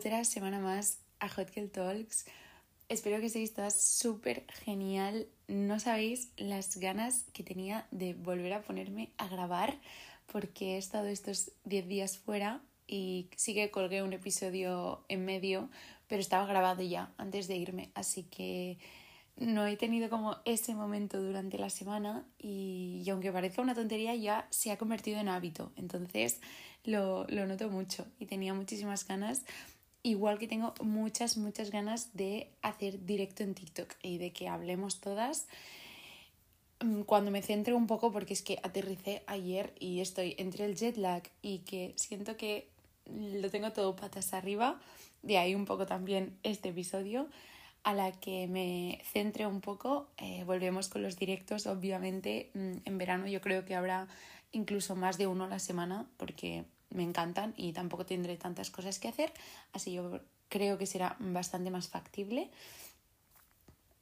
otra semana más a Hot Girl Talks. Espero que estéis todas súper genial. No sabéis las ganas que tenía de volver a ponerme a grabar porque he estado estos 10 días fuera y sí que colgué un episodio en medio, pero estaba grabado ya antes de irme, así que no he tenido como ese momento durante la semana y, aunque parezca una tontería ya se ha convertido en hábito, entonces lo, lo noto mucho y tenía muchísimas ganas, igual que tengo muchas, muchas ganas de hacer directo en TikTok y de que hablemos todas mm, cuando me centre un poco porque es que aterricé ayer y estoy entre el jet lag y que siento que lo tengo todo patas arriba, de ahí un poco también este episodio a la que me centre un poco. Eh, volvemos con los directos, obviamente. Mm, en verano yo creo que habrá incluso más de uno a la semana porque me encantan y tampoco tendré tantas cosas que hacer. Así yo creo que será bastante más factible.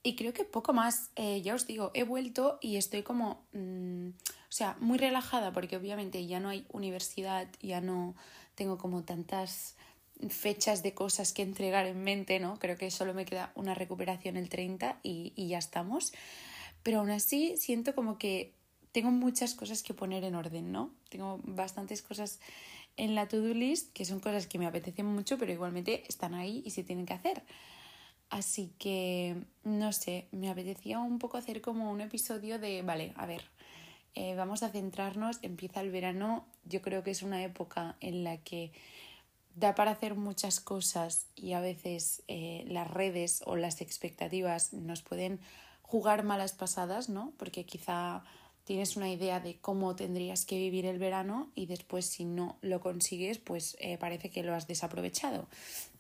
Y creo que poco más, eh, ya os digo, he vuelto y estoy como, mm, o sea, muy relajada porque obviamente ya no hay universidad, ya no tengo como tantas fechas de cosas que entregar en mente, ¿no? Creo que solo me queda una recuperación el 30 y, y ya estamos. Pero aún así siento como que tengo muchas cosas que poner en orden, ¿no? Tengo bastantes cosas en la to-do list que son cosas que me apetecen mucho, pero igualmente están ahí y se tienen que hacer. Así que, no sé, me apetecía un poco hacer como un episodio de, vale, a ver, eh, vamos a centrarnos, empieza el verano, yo creo que es una época en la que da para hacer muchas cosas y a veces eh, las redes o las expectativas nos pueden jugar malas pasadas, ¿no? Porque quizá tienes una idea de cómo tendrías que vivir el verano y después si no lo consigues, pues eh, parece que lo has desaprovechado.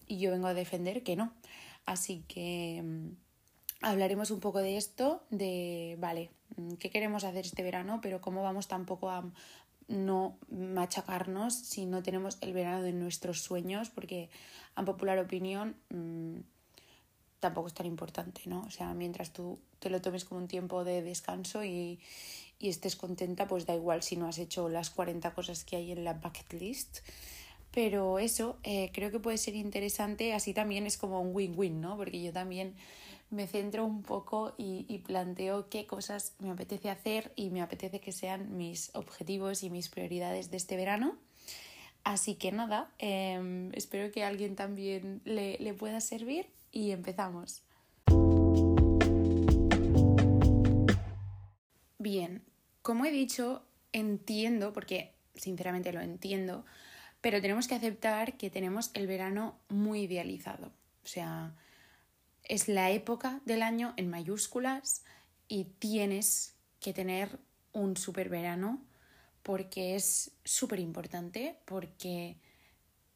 Y yo vengo a defender que no. Así que mm, hablaremos un poco de esto, de, vale, mm, qué queremos hacer este verano, pero cómo vamos tampoco a no machacarnos si no tenemos el verano de nuestros sueños, porque a popular opinión mmm, tampoco es tan importante, ¿no? O sea, mientras tú te lo tomes como un tiempo de descanso y, y estés contenta, pues da igual si no has hecho las 40 cosas que hay en la bucket list. Pero eso eh, creo que puede ser interesante, así también es como un win-win, ¿no? Porque yo también me centro un poco y, planteo qué cosas me apetece hacer y me apetece que sean mis objetivos y mis prioridades de este verano. Así que nada, em, espero que a alguien también le, le pueda servir y empezamos. Bien, como he dicho, entiendo, porque sinceramente lo entiendo, pero tenemos que aceptar que tenemos el verano muy idealizado. O sea, es la época del año en mayúsculas y tienes que tener un super verano porque es súper importante, porque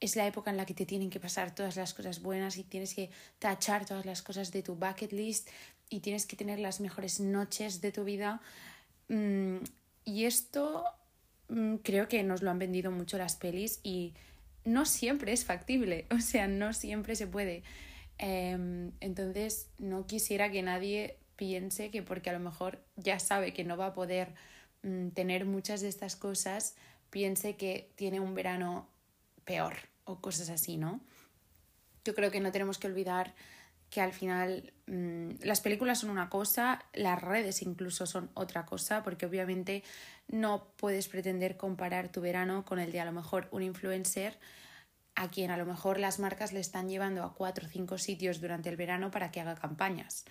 es la época en la que te tienen que pasar todas las cosas buenas y tienes que tachar todas las cosas de tu bucket list y tienes que tener las mejores noches de tu vida. Mm, y esto mm, creo que nos lo han vendido mucho las pelis y no siempre es factible, o sea, no siempre se puede. Em, entonces, no quisiera que nadie piense que porque a lo mejor ya sabe que no va a poder mm, tener muchas de estas cosas, piense que tiene un verano peor o cosas así, ¿no? Yo creo que no tenemos que olvidar que al final mm, las películas son una cosa, las redes incluso son otra cosa, porque obviamente no puedes pretender comparar tu verano con el de a lo mejor un influencer a quien a lo mejor las marcas le están llevando a cuatro o cinco sitios durante el verano para que haga campañas.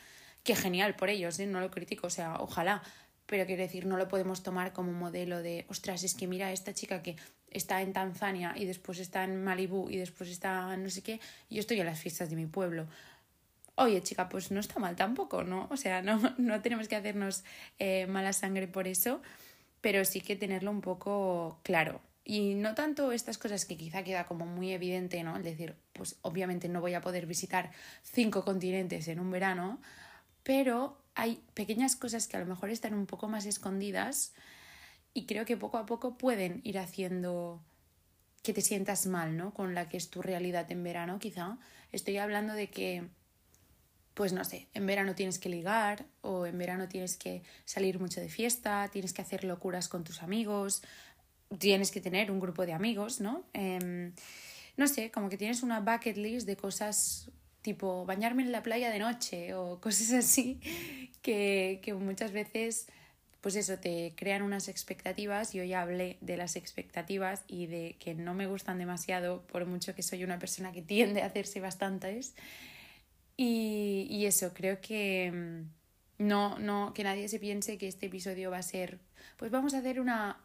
Qué genial por ellos, ¿eh? no lo critico, o sea, ojalá, pero quiero decir, no lo podemos tomar como modelo de, ostras, es que mira esta chica que está en Tanzania y después está en Malibú y después está no sé qué, yo estoy en las fiestas de mi pueblo. Oye, chica, pues no está mal tampoco, ¿no? O sea, no, no tenemos que hacernos eh, mala sangre por eso, pero sí que tenerlo un poco claro. Y no tanto estas cosas que quizá queda como muy evidente, ¿no? Es decir, pues obviamente no voy a poder visitar cinco continentes en un verano, pero hay pequeñas cosas que a lo mejor están un poco más escondidas y creo que poco a poco pueden ir haciendo que te sientas mal, ¿no? Con la que es tu realidad en verano, quizá. Estoy hablando de que, pues no sé, en verano tienes que ligar o en verano tienes que salir mucho de fiesta, tienes que hacer locuras con tus amigos, tienes que tener un grupo de amigos, ¿no? Em, no sé, como que tienes una bucket list de cosas tipo bañarme en la playa de noche o cosas así que, que muchas veces pues eso, te crean unas expectativas. Yo ya hablé de las expectativas y de que no me gustan demasiado, por mucho que soy una persona que tiende a hacerse bastantes. Y, y eso, creo que mm, no, no, que nadie se piense que este episodio va a ser, pues vamos a hacer una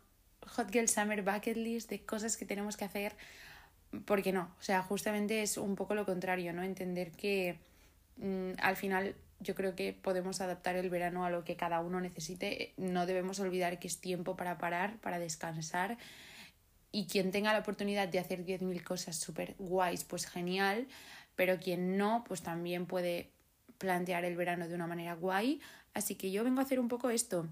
Hot Girl Summer Bucket List de cosas que tenemos que hacer, porque no, o sea, justamente es un poco lo contrario, ¿no? Entender que mm, al final yo creo que podemos adaptar el verano a lo que cada uno necesite. No debemos olvidar que es tiempo para parar, para descansar. Y quien tenga la oportunidad de hacer 10.000 cosas súper guays, pues genial. Pero quien no, pues también puede plantear el verano de una manera guay. Así que yo vengo a hacer un poco esto.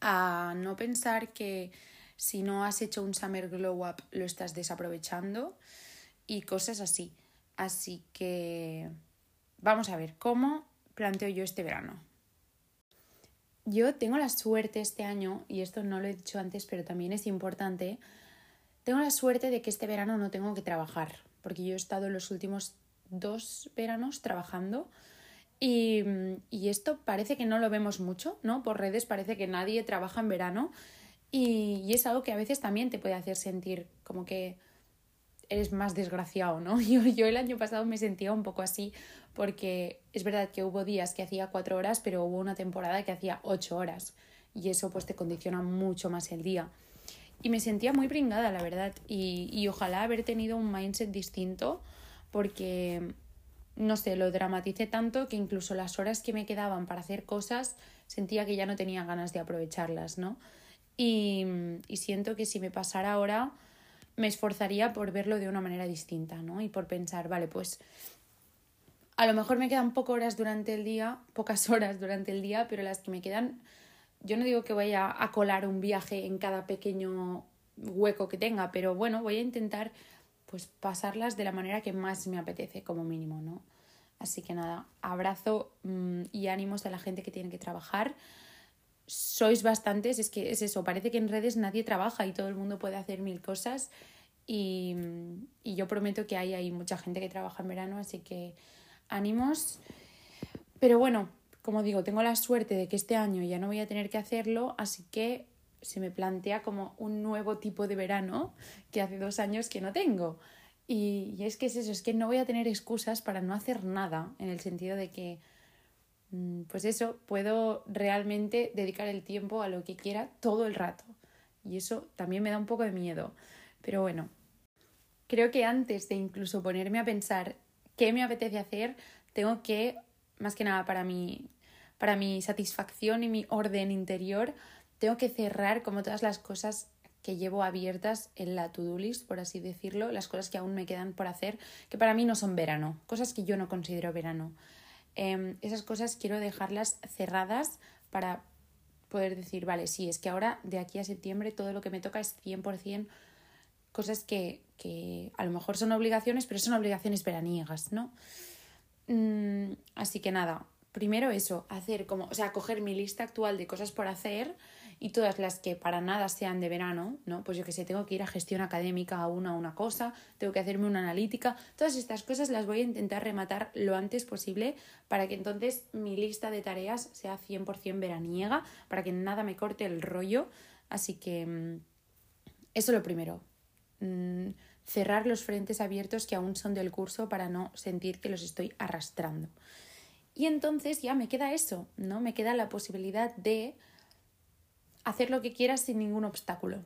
A no pensar que si no has hecho un summer glow up lo estás desaprovechando y cosas así. Así que vamos a ver cómo planteo yo este verano? Yo tengo la suerte este año, y esto no lo he dicho antes, pero también es importante, tengo la suerte de que este verano no tengo que trabajar, porque yo he estado los últimos dos veranos trabajando y, y, esto parece que no lo vemos mucho, ¿no? Por redes parece que nadie trabaja en verano y, y, es algo que a veces también te puede hacer sentir como que eres más desgraciado, ¿no? Yo, yo el año pasado me sentía un poco así porque es verdad que hubo días que hacía cuatro horas, pero hubo una temporada que hacía ocho horas y eso pues te condiciona mucho más el día. Y me sentía muy pringada, la verdad, y, y ojalá haber tenido un mindset distinto porque, no sé, lo dramaticé tanto que incluso las horas que me quedaban para hacer cosas sentía que ya no tenía ganas de aprovecharlas, ¿no? Y, y siento que si me pasara ahora me esforzaría por verlo de una manera distinta, ¿no? Y por pensar, vale, pues a lo mejor me quedan pocas horas durante el día, pocas horas durante el día, pero las que me quedan, yo no digo que vaya a colar un viaje en cada pequeño hueco que tenga, pero bueno, voy a intentar pues pasarlas de la manera que más me apetece como mínimo, ¿no? Así que nada, abrazo mm, y ánimos a la gente que tiene que trabajar. Sois bastantes, es que es eso, parece que en redes nadie trabaja y todo el mundo puede hacer mil cosas y, y yo prometo que hay, hay mucha gente que trabaja en verano, así que ánimos. Pero bueno, como digo, tengo la suerte de que este año ya no voy a tener que hacerlo, así que se me plantea como un nuevo tipo de verano que hace dos años que no tengo. Y, es que es eso, es que no voy a tener excusas para no hacer nada, en el sentido de que, mm, pues eso, puedo realmente dedicar el tiempo a lo que quiera todo el rato. Y eso también me da un poco de miedo. Pero bueno, creo que antes de incluso ponerme a pensar qué me apetece hacer, tengo que, más que nada para mi, para mi satisfacción y mi orden interior, tengo que cerrar como todas las cosas que llevo abiertas en la to-do list, por así decirlo, las cosas que aún me quedan por hacer, que para mí no son verano, cosas que yo no considero verano. Em, esas cosas quiero dejarlas cerradas para poder decir, vale, sí, es que ahora de aquí a septiembre todo lo que me toca es 100% cosas que, que a lo mejor son obligaciones, pero son obligaciones veraniegas, ¿no? Mm, así que nada, primero eso, hacer como, o sea, coger mi lista actual de cosas por hacer y todas las que para nada sean de verano, ¿no? Pues yo que sé, tengo que ir a gestión académica a una a una cosa, tengo que hacerme una analítica, todas estas cosas las voy a intentar rematar lo antes posible para que entonces mi lista de tareas sea 100% veraniega, para que nada me corte el rollo, así que mm, eso lo primero, Mm, cerrar los frentes abiertos que aún son del curso para no sentir que los estoy arrastrando. Y entonces ya me queda eso, ¿no? Me queda la posibilidad de hacer lo que quiera sin ningún obstáculo.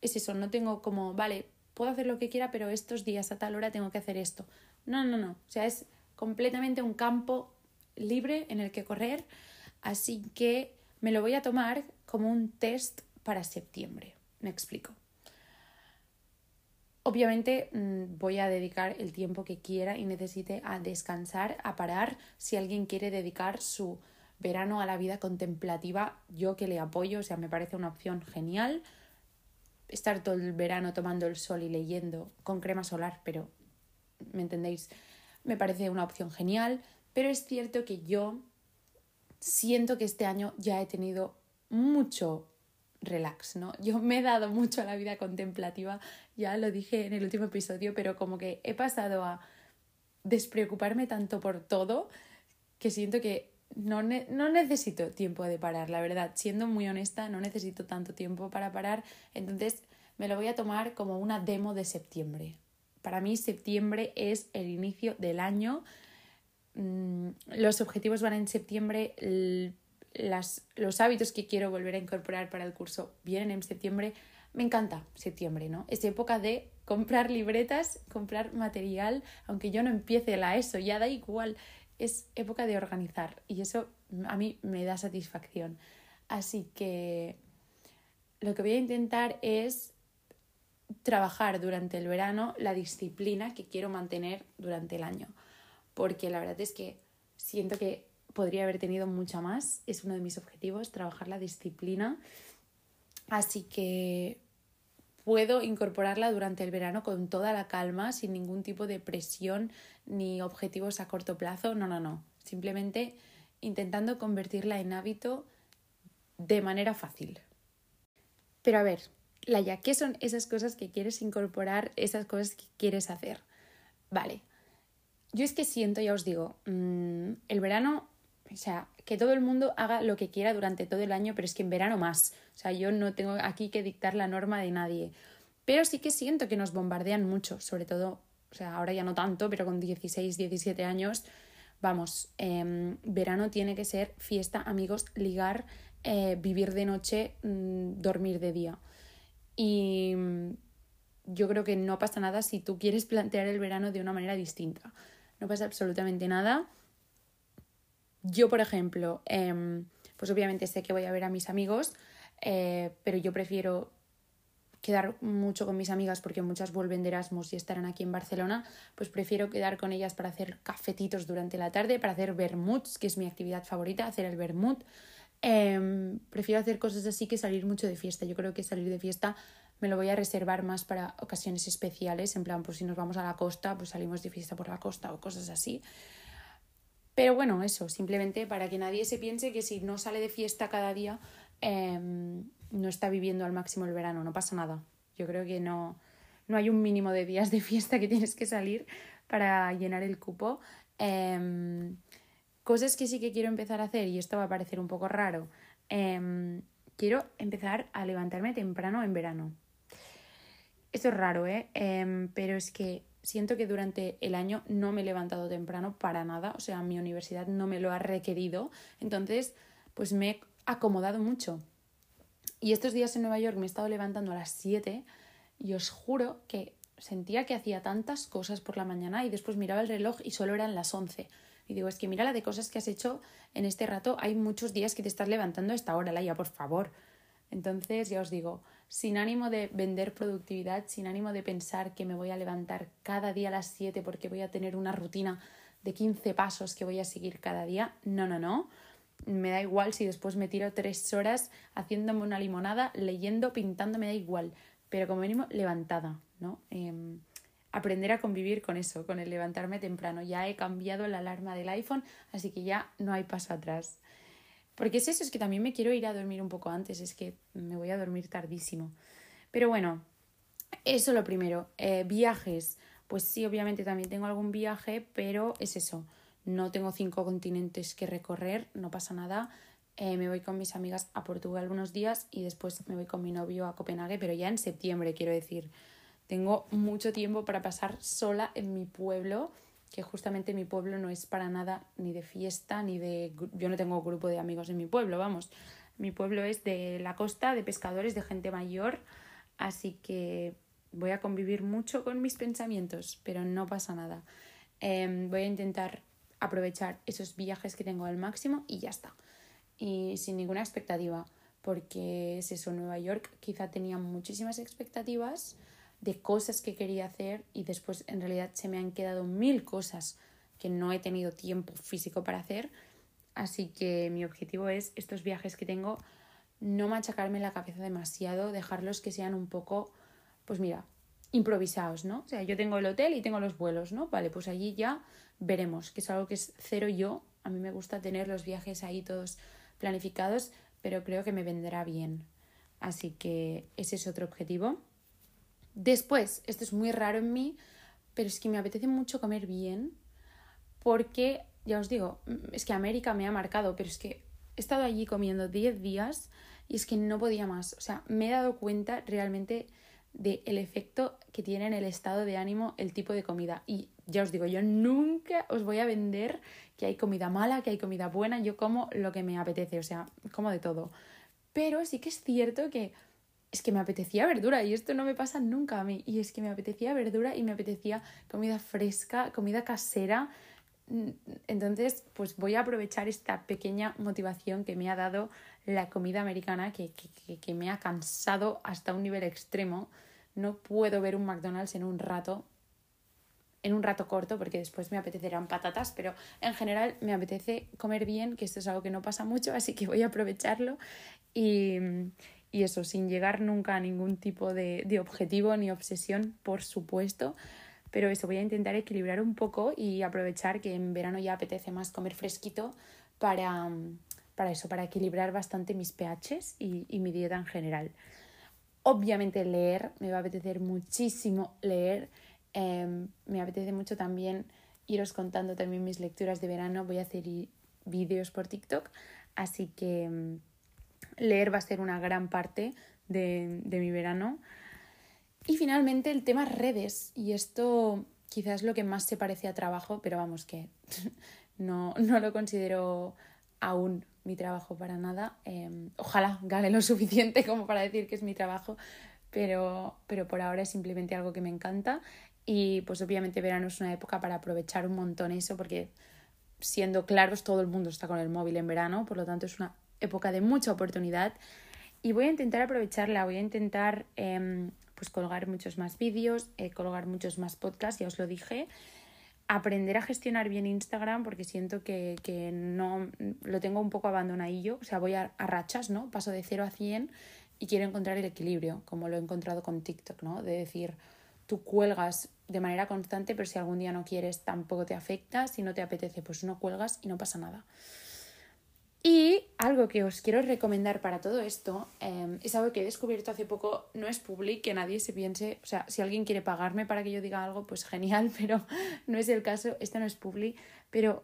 Es eso, no tengo como, vale, puedo hacer lo que quiera, pero estos días a tal hora tengo que hacer esto. No, no, no. O sea, es completamente un campo libre en el que correr, así que me lo voy a tomar como un test para septiembre. Me explico. Obviamente mm, voy a dedicar el tiempo que quiera y necesite a descansar, a parar. Si alguien quiere dedicar su verano a la vida contemplativa, yo que le apoyo, o sea, me parece una opción genial. Estar todo el verano tomando el sol y leyendo con crema solar, pero, ¿me entendéis? Me parece una opción genial, pero es cierto que yo siento que este año ya he tenido mucho relax, ¿no? Yo me he dado mucho a la vida contemplativa, ya lo dije en el último episodio, pero como que he pasado a despreocuparme tanto por todo que siento que no, no necesito tiempo de parar, la verdad, siendo muy honesta, no necesito tanto tiempo para parar, entonces me lo voy a tomar como una demo de septiembre. Para mí septiembre es el inicio del año, mm, los objetivos van en septiembre, las, los hábitos que quiero volver a incorporar para el curso vienen en septiembre. Me encanta septiembre, ¿no? Es época de comprar libretas, comprar material, aunque yo no empiece la ESO, ya da igual. Es época de organizar y eso a mí me da satisfacción. Así que lo que voy a intentar es trabajar durante el verano la disciplina que quiero mantener durante el año. Porque la verdad es que siento que podría haber tenido mucha más. Es uno de mis objetivos, trabajar la disciplina. Así que puedo incorporarla durante el verano con toda la calma, sin ningún tipo de presión ni objetivos a corto plazo. No, no, no. Simplemente intentando convertirla en hábito de manera fácil. Pero a ver, Laia, ¿qué son esas cosas que quieres incorporar, esas cosas que quieres hacer? Vale, yo es que siento, ya os digo, mm, el verano o sea, que todo el mundo haga lo que quiera durante todo el año, pero es que en verano más. O sea, yo no tengo aquí que dictar la norma de nadie. Pero sí que siento que nos bombardean mucho, sobre todo, o sea, ahora ya no tanto, pero con 16, 17 años, vamos, em, verano tiene que ser fiesta, amigos, ligar, eh, vivir de noche, mm, dormir de día. Y yo creo que no pasa nada si tú quieres plantear el verano de una manera distinta. No pasa absolutamente nada yo, por ejemplo, em, pues obviamente sé que voy a ver a mis amigos, eh, pero yo prefiero quedar mucho con mis amigas porque muchas vuelven de Erasmus y estarán aquí en Barcelona, pues prefiero quedar con ellas para hacer cafetitos durante la tarde, para hacer vermuts, que es mi actividad favorita, hacer el vermut. Em, prefiero hacer cosas así que salir mucho de fiesta. Yo creo que salir de fiesta me lo voy a reservar más para ocasiones especiales, en plan, pues si nos vamos a la costa, pues salimos de fiesta por la costa o cosas así. Pero bueno, eso, simplemente para que nadie se piense que si no sale de fiesta cada día, em, no está viviendo al máximo el verano, no pasa nada. Yo creo que no, no hay un mínimo de días de fiesta que tienes que salir para llenar el cupo. Em, cosas que sí que quiero empezar a hacer, y esto va a parecer un poco raro, em, quiero empezar a levantarme temprano en verano. Esto es raro, ¿eh? pero es que siento que durante el año no me he levantado temprano para nada, o sea, mi universidad no me lo ha requerido, entonces pues me he acomodado mucho. Y estos días en Nueva York me he estado levantando a las 7 y os juro que sentía que hacía tantas cosas por la mañana y después miraba el reloj y solo eran las 11. Y digo, es que mira la de cosas que has hecho en este rato, hay muchos días que te estás levantando a esta hora, Laia, por favor. Entonces, ya os digo, sin ánimo de vender productividad, sin ánimo de pensar que me voy a levantar cada día a las 7 porque voy a tener una rutina de 15 pasos que voy a seguir cada día. No, no, no. Me da igual si después me tiro tres horas haciéndome una limonada, leyendo, pintando, me da igual. Pero como mínimo, levantada, ¿no? Em, aprender a convivir con eso, con el levantarme temprano. Ya he cambiado la alarma del iPhone, así que ya no hay paso atrás. Porque es eso, es que también me quiero ir a dormir un poco antes, es que me voy a dormir tardísimo. Pero bueno, eso lo primero. Eh, viajes, pues sí, obviamente también tengo algún viaje, pero es eso. No tengo cinco continentes que recorrer, no pasa nada. Eh, me voy con mis amigas a Portugal unos días y después me voy con mi novio a Copenhague, pero ya en septiembre, quiero decir. Tengo mucho tiempo para pasar sola en mi pueblo que justamente mi pueblo no es para nada ni de fiesta, ni de... Yo no tengo grupo de amigos en mi pueblo, vamos. Mi pueblo es de la costa, de pescadores, de gente mayor, así que voy a convivir mucho con mis pensamientos, pero no pasa nada. Em, voy a intentar aprovechar esos viajes que tengo al máximo y ya está. Y sin ninguna expectativa, porque es eso, Nueva York quizá tenía muchísimas expectativas, de cosas que quería hacer y después en realidad se me han quedado mil cosas que no he tenido tiempo físico para hacer. Así que mi objetivo es estos viajes que tengo, no machacarme la cabeza demasiado, dejarlos que sean un poco, pues mira, improvisados, ¿no? O sea, yo tengo el hotel y tengo los vuelos, ¿no? Vale, pues allí ya veremos, que es algo que es cero yo. A mí me gusta tener los viajes ahí todos planificados, pero creo que me vendrá bien. Así que ese es otro objetivo. Después, esto es muy raro en mí, pero es que me apetece mucho comer bien porque, ya os digo, es que América me ha marcado, pero es que he estado allí comiendo 10 días y es que no podía más. O sea, me he dado cuenta realmente del efecto que tiene en el estado de ánimo el tipo de comida. Y ya os digo, yo nunca os voy a vender que hay comida mala, que hay comida buena, yo como lo que me apetece, o sea, como de todo. Pero sí que es cierto que es que me apetecía verdura y esto no me pasa nunca a mí. Y es que me apetecía verdura y me apetecía comida fresca, comida casera. Entonces, pues voy a aprovechar esta pequeña motivación que me ha dado la comida americana, que, que, que me ha cansado hasta un nivel extremo. No puedo ver un McDonald's en un rato, en un rato corto, porque después me apetecerán patatas, pero en general me apetece comer bien, que esto es algo que no pasa mucho, así que voy a aprovecharlo y, y eso, sin llegar nunca a ningún tipo de, de objetivo ni obsesión, por supuesto, pero eso, voy a intentar equilibrar un poco y aprovechar que en verano ya apetece más comer fresquito para, para eso, para equilibrar bastante mis pHs y, mi dieta en general. Obviamente leer, me va a apetecer muchísimo leer Em, me apetece mucho también iros contando también mis lecturas de verano. Voy a hacer vídeos por TikTok, así que em, leer va a ser una gran parte de, de mi verano. Y finalmente el tema redes, y esto quizás lo que más se parece a trabajo, pero vamos que no, no lo considero aún mi trabajo para nada. Em, ojalá gane lo suficiente como para decir que es mi trabajo, pero, pero por ahora es simplemente algo que me encanta y pues obviamente verano es una época para aprovechar un montón eso porque siendo claros todo el mundo está con el móvil en verano, por lo tanto es una época de mucha oportunidad y voy a intentar aprovecharla, voy a intentar eh, pues colgar muchos más vídeos, eh, colgar muchos más podcasts, ya os lo dije, aprender a gestionar bien Instagram porque siento que, que no lo tengo un poco abandonadillo, o sea, voy a, a, rachas, ¿no? Paso de 0 a 100 y quiero encontrar el equilibrio, como lo he encontrado con TikTok, ¿no? De decir, tú cuelgas de manera constante, pero si algún día no quieres tampoco te afecta, si no te apetece pues no cuelgas y no pasa nada. Y algo que os quiero recomendar para todo esto em, es algo que he descubierto hace poco, no es public, que nadie se piense, o sea, si alguien quiere pagarme para que yo diga algo, pues genial, pero no es el caso, esto no es public, pero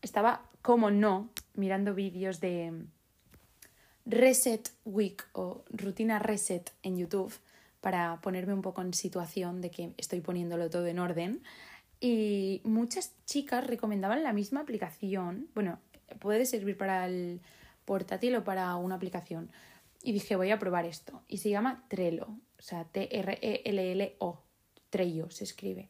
estaba, como no, mirando vídeos de Reset Week o rutina Reset en YouTube para ponerme un poco en situación de que estoy poniéndolo todo en orden. Y muchas chicas recomendaban la misma aplicación. Bueno, puede servir para el portátil o para una aplicación. Y dije, voy a probar esto. Y se llama Trello, o sea, T-R-E-L-L-O. Trello se escribe.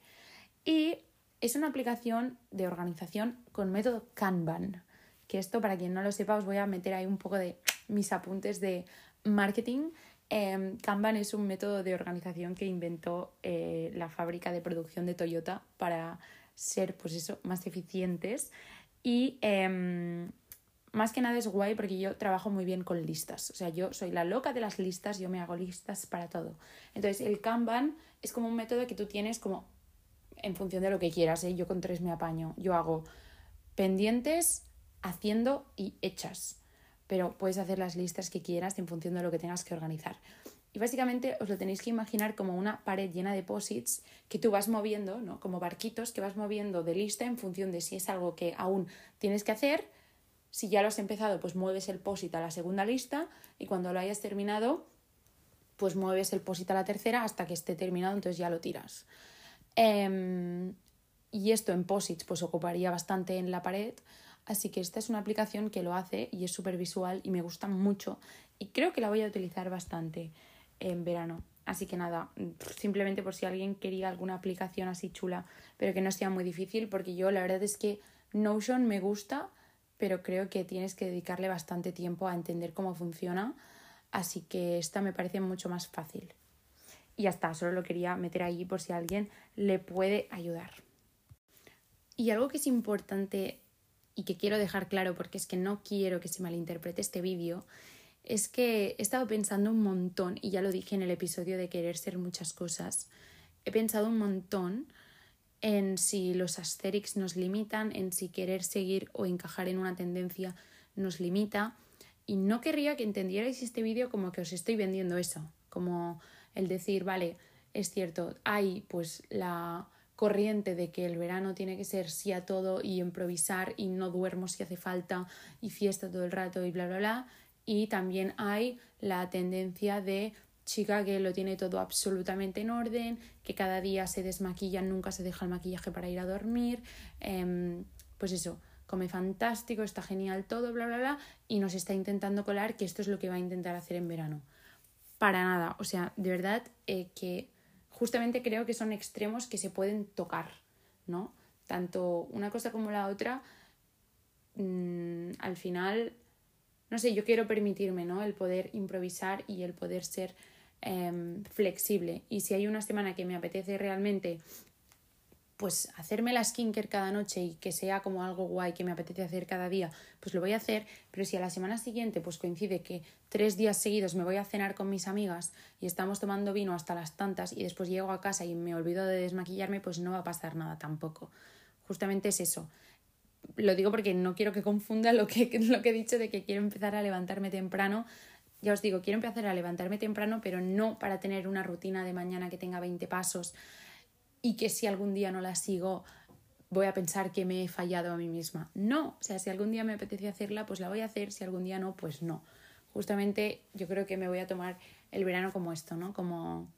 Y es una aplicación de organización con método Kanban. Que esto, para quien no lo sepa, os voy a meter ahí un poco de mis apuntes de marketing Em, Kanban es un método de organización que inventó eh, la fábrica de producción de Toyota para ser, pues eso, más eficientes. Y em, más que nada es guay porque yo trabajo muy bien con listas. O sea, yo soy la loca de las listas, yo me hago listas para todo. Entonces, el Kanban es como un método que tú tienes como en función de lo que quieras. ¿eh? Yo con tres me apaño. Yo hago pendientes, haciendo y hechas pero puedes hacer las listas que quieras en función de lo que tengas que organizar. Y básicamente os lo tenéis que imaginar como una pared llena de posits que tú vas moviendo, ¿no? Como barquitos que vas moviendo de lista en función de si es algo que aún tienes que hacer. Si ya lo has empezado, pues mueves el posit a la segunda lista y cuando lo hayas terminado, pues mueves el posit a la tercera hasta que esté terminado, entonces ya lo tiras. Em, y esto en posits pues ocuparía bastante en la pared, Así que esta es una aplicación que lo hace y es súper visual y me gusta mucho y creo que la voy a utilizar bastante en verano. Así que nada, simplemente por si alguien quería alguna aplicación así chula, pero que no sea muy difícil, porque yo la verdad es que Notion me gusta, pero creo que tienes que dedicarle bastante tiempo a entender cómo funciona, así que esta me parece mucho más fácil. Y ya está, solo lo quería meter ahí por si alguien le puede ayudar. Y algo que es importante y que quiero dejar claro porque es que no quiero que se malinterprete este vídeo, es que he estado pensando un montón, y ya lo dije en el episodio de querer ser muchas cosas, he pensado un montón en si los aesthetics nos limitan, en si querer seguir o encajar en una tendencia nos limita. y no querría que entendierais este vídeo como que os estoy vendiendo eso, como el decir, vale, es cierto, hay pues la corriente de que el verano tiene que ser sí a todo y improvisar y no duermo si hace falta y fiesta todo el rato y bla bla bla y también hay la tendencia de chica que lo tiene todo absolutamente en orden, que cada día se desmaquilla, nunca se deja el maquillaje para ir a dormir, em, pues eso, come fantástico, está genial todo, bla, bla, bla, y nos está intentando colar que esto es lo que va a intentar hacer en verano. Para nada, o sea, de verdad eh, que justamente creo que son extremos que se pueden tocar, ¿no? Tanto una cosa como la otra, mm, al final, no sé, yo quiero permitirme, ¿no? El poder improvisar y el poder ser em, flexible. Y si hay una semana que me apetece realmente pues hacerme la skincare cada noche y que sea como algo guay que me apetece hacer cada día, pues lo voy a hacer, pero si a la semana siguiente pues coincide que tres días seguidos me voy a cenar con mis amigas y estamos tomando vino hasta las tantas y después llego a casa y me olvido de desmaquillarme, pues no va a pasar nada tampoco. Justamente es eso. Lo digo porque no quiero que confunda lo que, lo que he dicho de que quiero empezar a levantarme temprano ya os digo, quiero empezar a levantarme temprano, pero no para tener una rutina de mañana que tenga 20 pasos, y que si algún día no la sigo voy a pensar que me he fallado a mí misma. No, o sea, si algún día me apetece hacerla, pues la voy a hacer, si algún día no, pues no. Justamente yo creo que me voy a tomar el verano como esto, ¿no? Como...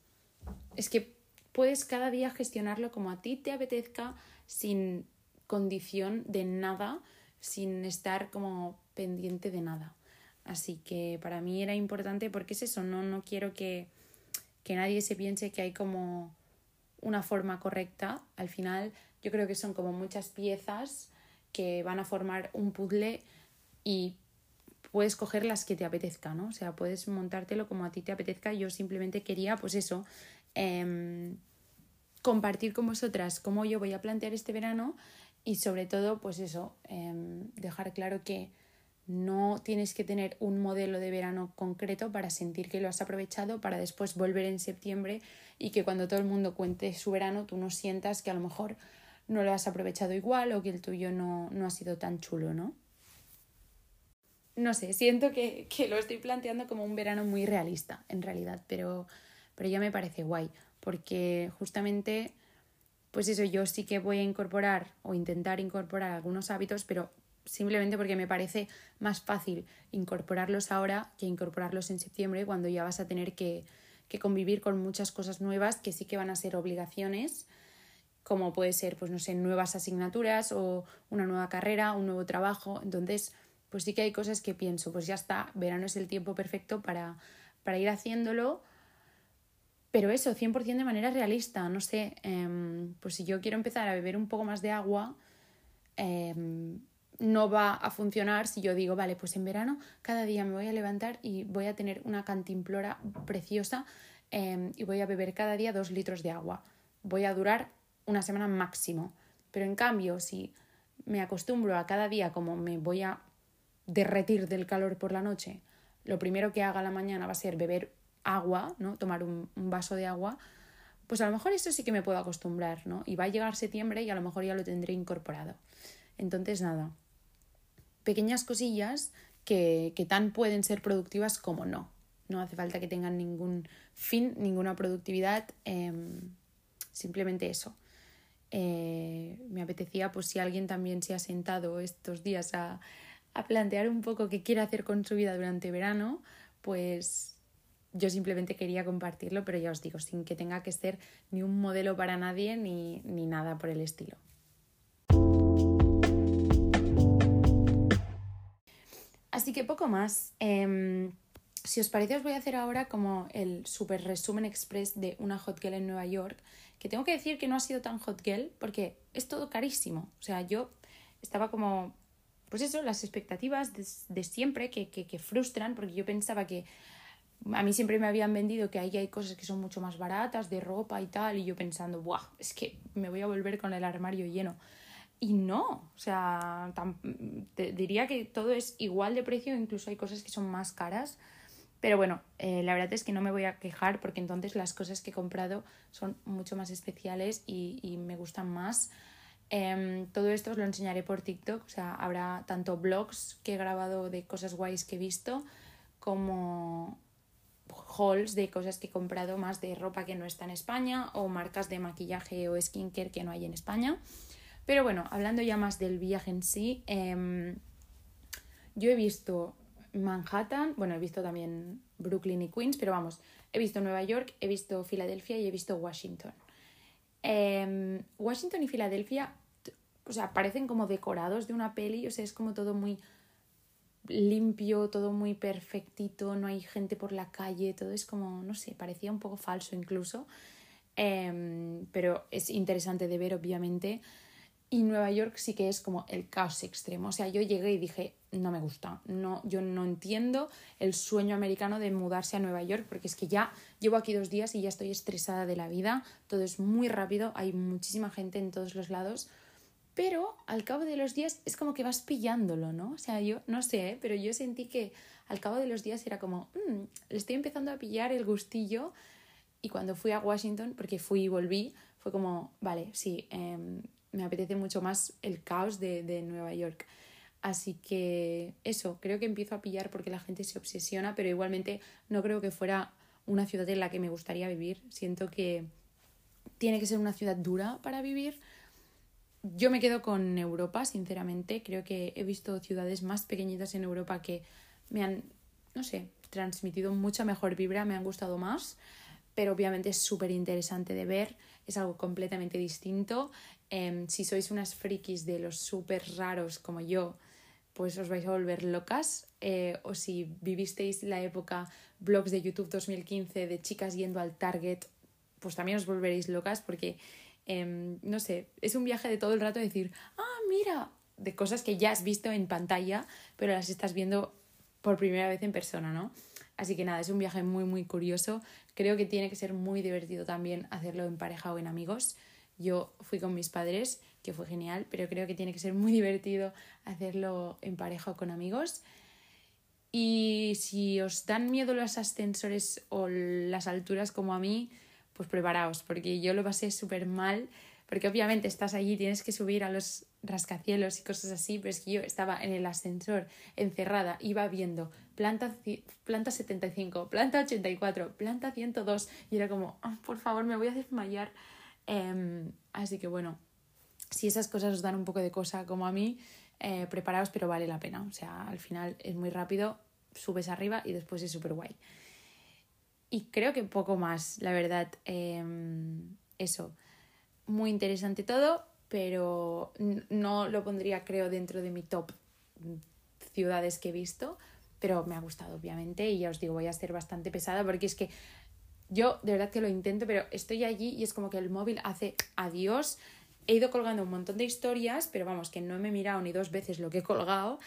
Es que puedes cada día gestionarlo como a ti te apetezca, sin condición de nada, sin estar como pendiente de nada. Así que para mí era importante porque es eso, no, no quiero que, que nadie se piense que hay como una forma correcta. Al final yo creo que son como muchas piezas que van a formar un puzzle y puedes coger las que te apetezca, ¿no? O sea, puedes montártelo como a ti te apetezca. Yo simplemente quería, pues eso, em, compartir con vosotras cómo yo voy a plantear este verano y sobre todo, pues eso, em, dejar claro que no tienes que tener un modelo de verano concreto para sentir que lo has aprovechado para después volver en septiembre y que cuando todo el mundo cuente su verano tú no sientas que a lo mejor no lo has aprovechado igual o que el tuyo no, no ha sido tan chulo, ¿no? No sé, siento que, que, lo estoy planteando como un verano muy realista, en realidad, pero, pero ya me parece guay, porque justamente, pues eso, yo sí que voy a incorporar o intentar incorporar algunos hábitos, pero simplemente porque me parece más fácil incorporarlos ahora que incorporarlos en septiembre cuando ya vas a tener que, convivir con muchas cosas nuevas que sí que van a ser obligaciones como puede ser, pues no sé, nuevas asignaturas o una nueva carrera, un nuevo trabajo. Entonces, pues sí que hay cosas que pienso, pues ya está, verano es el tiempo perfecto para, para ir haciéndolo, pero eso, 100% de manera realista, no sé, em, pues si yo quiero empezar a beber un poco más de agua, em, no va a funcionar si yo digo, vale, pues en verano cada día me voy a levantar y voy a tener una cantimplora preciosa em, y voy a beber cada día dos litros de agua. Voy a durar una semana máximo. Pero en cambio, si me acostumbro a cada día como me voy a derretir del calor por la noche, lo primero que haga la mañana va a ser beber agua, ¿no? Tomar un, vaso de agua, pues a lo mejor eso sí que me puedo acostumbrar, ¿no? Y va a llegar septiembre y a lo mejor ya lo tendré incorporado. Entonces, nada, pequeñas cosillas que, que tan pueden ser productivas como no. No hace falta que tengan ningún fin, ninguna productividad, em, simplemente eso. Eh, me apetecía, pues si alguien también se ha sentado estos días a, a plantear un poco qué quiere hacer con su vida durante verano, pues yo simplemente quería compartirlo, pero ya os digo, sin que tenga que ser ni un modelo para nadie ni, ni nada por el estilo. Así que poco más. Em, si os parece, os voy a hacer ahora como el super resumen express de una hot girl en Nueva York, que tengo que decir que no ha sido tan hot girl porque es todo carísimo. O sea, yo estaba como, pues eso, las expectativas de, siempre que, que, que, frustran, porque yo pensaba que a mí siempre me habían vendido que ahí hay cosas que son mucho más baratas, de ropa y tal, y yo pensando, ¡buah! Es que me voy a volver con el armario lleno. Y no, o sea, te diría que todo es igual de precio, incluso hay cosas que son más caras. Pero bueno, eh, la verdad es que no me voy a quejar porque entonces las cosas que he comprado son mucho más especiales y, y me gustan más. Em, todo esto os lo enseñaré por TikTok, o sea, habrá tanto blogs que he grabado de cosas guays que he visto, como hauls de cosas que he comprado más de ropa que no está en España o marcas de maquillaje o skincare que no hay en España. Pero bueno, hablando ya más del viaje en sí, em, yo he visto Manhattan, bueno, he visto también Brooklyn y Queens, pero vamos, he visto Nueva York, he visto Filadelfia y he visto Washington. Em, Washington y Filadelfia, o sea, parecen como decorados de una peli, o sea, es como todo muy limpio, todo muy perfectito, no hay gente por la calle, todo es como, no sé, parecía un poco falso incluso, em, pero es interesante de ver obviamente. Y Nueva York sí que es como el caos extremo. O sea, yo llegué y dije, no me gusta. No, yo no entiendo el sueño americano de mudarse a Nueva York porque es que ya llevo aquí dos días y ya estoy estresada de la vida. Todo es muy rápido, hay muchísima gente en todos los lados. Pero al cabo de los días es como que vas pillándolo, ¿no? O sea, yo no sé, ¿eh? pero yo sentí que al cabo de los días era como, mmm, le estoy empezando a pillar el gustillo. Y cuando fui a Washington, porque fui y volví, fue como, vale, sí, eh, me apetece mucho más el caos de, de Nueva York. Así que eso, creo que empiezo a pillar porque la gente se obsesiona, pero igualmente no creo que fuera una ciudad en la que me gustaría vivir. Siento que tiene que ser una ciudad dura para vivir. Yo me quedo con Europa, sinceramente. Creo que he visto ciudades más pequeñitas en Europa que me han, no sé, transmitido mucha mejor vibra, me han gustado más. Pero obviamente es súper interesante de ver, es algo completamente distinto. Em, si sois unas frikis de los súper raros como yo, pues os vais a volver locas. Eh, o si vivisteis la época blogs de YouTube 2015 de chicas yendo al Target, pues también os volveréis locas porque, em, no sé, es un viaje de todo el rato decir, ah, mira, de cosas que ya has visto en pantalla, pero las estás viendo por primera vez en persona, ¿no? Así que nada, es un viaje muy, muy curioso. Creo que tiene que ser muy divertido también hacerlo en pareja o en amigos. Yo fui con mis padres, que fue genial, pero creo que tiene que ser muy divertido hacerlo en pareja o con amigos. Y si os dan miedo los ascensores o las alturas como a mí, pues preparaos, porque yo lo pasé súper mal, porque obviamente estás allí, tienes que subir a los rascacielos y cosas así, pero es que yo estaba en el ascensor encerrada, iba viendo planta, planta 75, planta 84, planta 102, y era como, ah, por favor, me voy a desmayar. Em, así que bueno, si esas cosas os dan un poco de cosa como a mí, eh, preparaos, pero vale la pena. O sea, al final es muy rápido, subes arriba y después es súper guay. Y creo que poco más, la verdad. Em, eso, muy interesante todo, pero no lo pondría, creo, dentro de mi top ciudades que he visto, pero me ha gustado, obviamente, y ya os digo, voy a ser bastante pesada porque es que yo de verdad que lo intento, pero estoy allí y es como que el móvil hace adiós. He ido colgando un montón de historias, pero vamos, que no me he mirado ni dos veces lo que he colgado.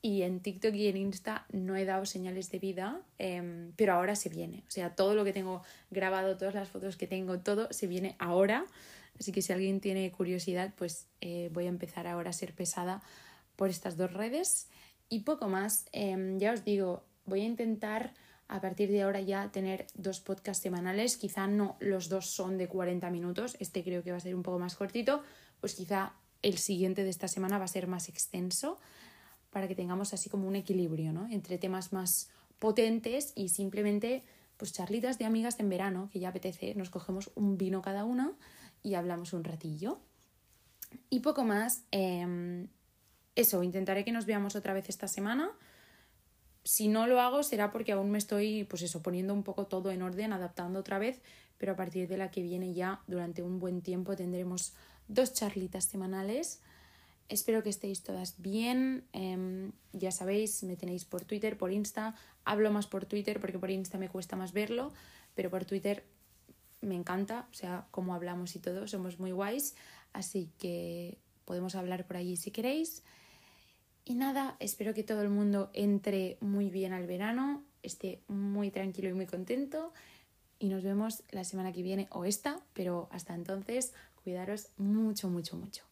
Y en TikTok y en Insta no he dado señales de vida, em, pero ahora se viene. O sea, todo lo que tengo grabado, todas las fotos que tengo, todo se viene ahora. Así que si alguien tiene curiosidad, pues eh, voy a empezar ahora a ser pesada por estas dos redes. Y poco más, em, ya os digo, voy a intentar a partir de ahora ya tener dos podcasts semanales. Quizá no los dos son de 40 minutos, este creo que va a ser un poco más cortito, pues quizá el siguiente de esta semana va a ser más extenso para que tengamos así como un equilibrio, ¿no? Entre temas más potentes y simplemente pues charlitas de amigas en verano, que ya apetece, nos cogemos un vino cada una y hablamos un ratillo. Y poco más, em, eso, intentaré que nos veamos otra vez esta semana si no lo hago será porque aún me estoy, pues eso, poniendo un poco todo en orden, adaptando otra vez, pero a partir de la que viene ya, durante un buen tiempo, tendremos dos charlitas semanales. Espero que estéis todas bien. Em, ya sabéis, me tenéis por Twitter, por Insta. Hablo más por Twitter porque por Insta me cuesta más verlo, pero por Twitter me encanta, o sea, cómo hablamos y todo, somos muy guays. Así que podemos hablar por allí si queréis. Y nada, espero que todo el mundo entre muy bien al verano, esté muy tranquilo y muy contento. Y nos vemos la semana que viene o esta, pero hasta entonces, cuidaros mucho, mucho, mucho.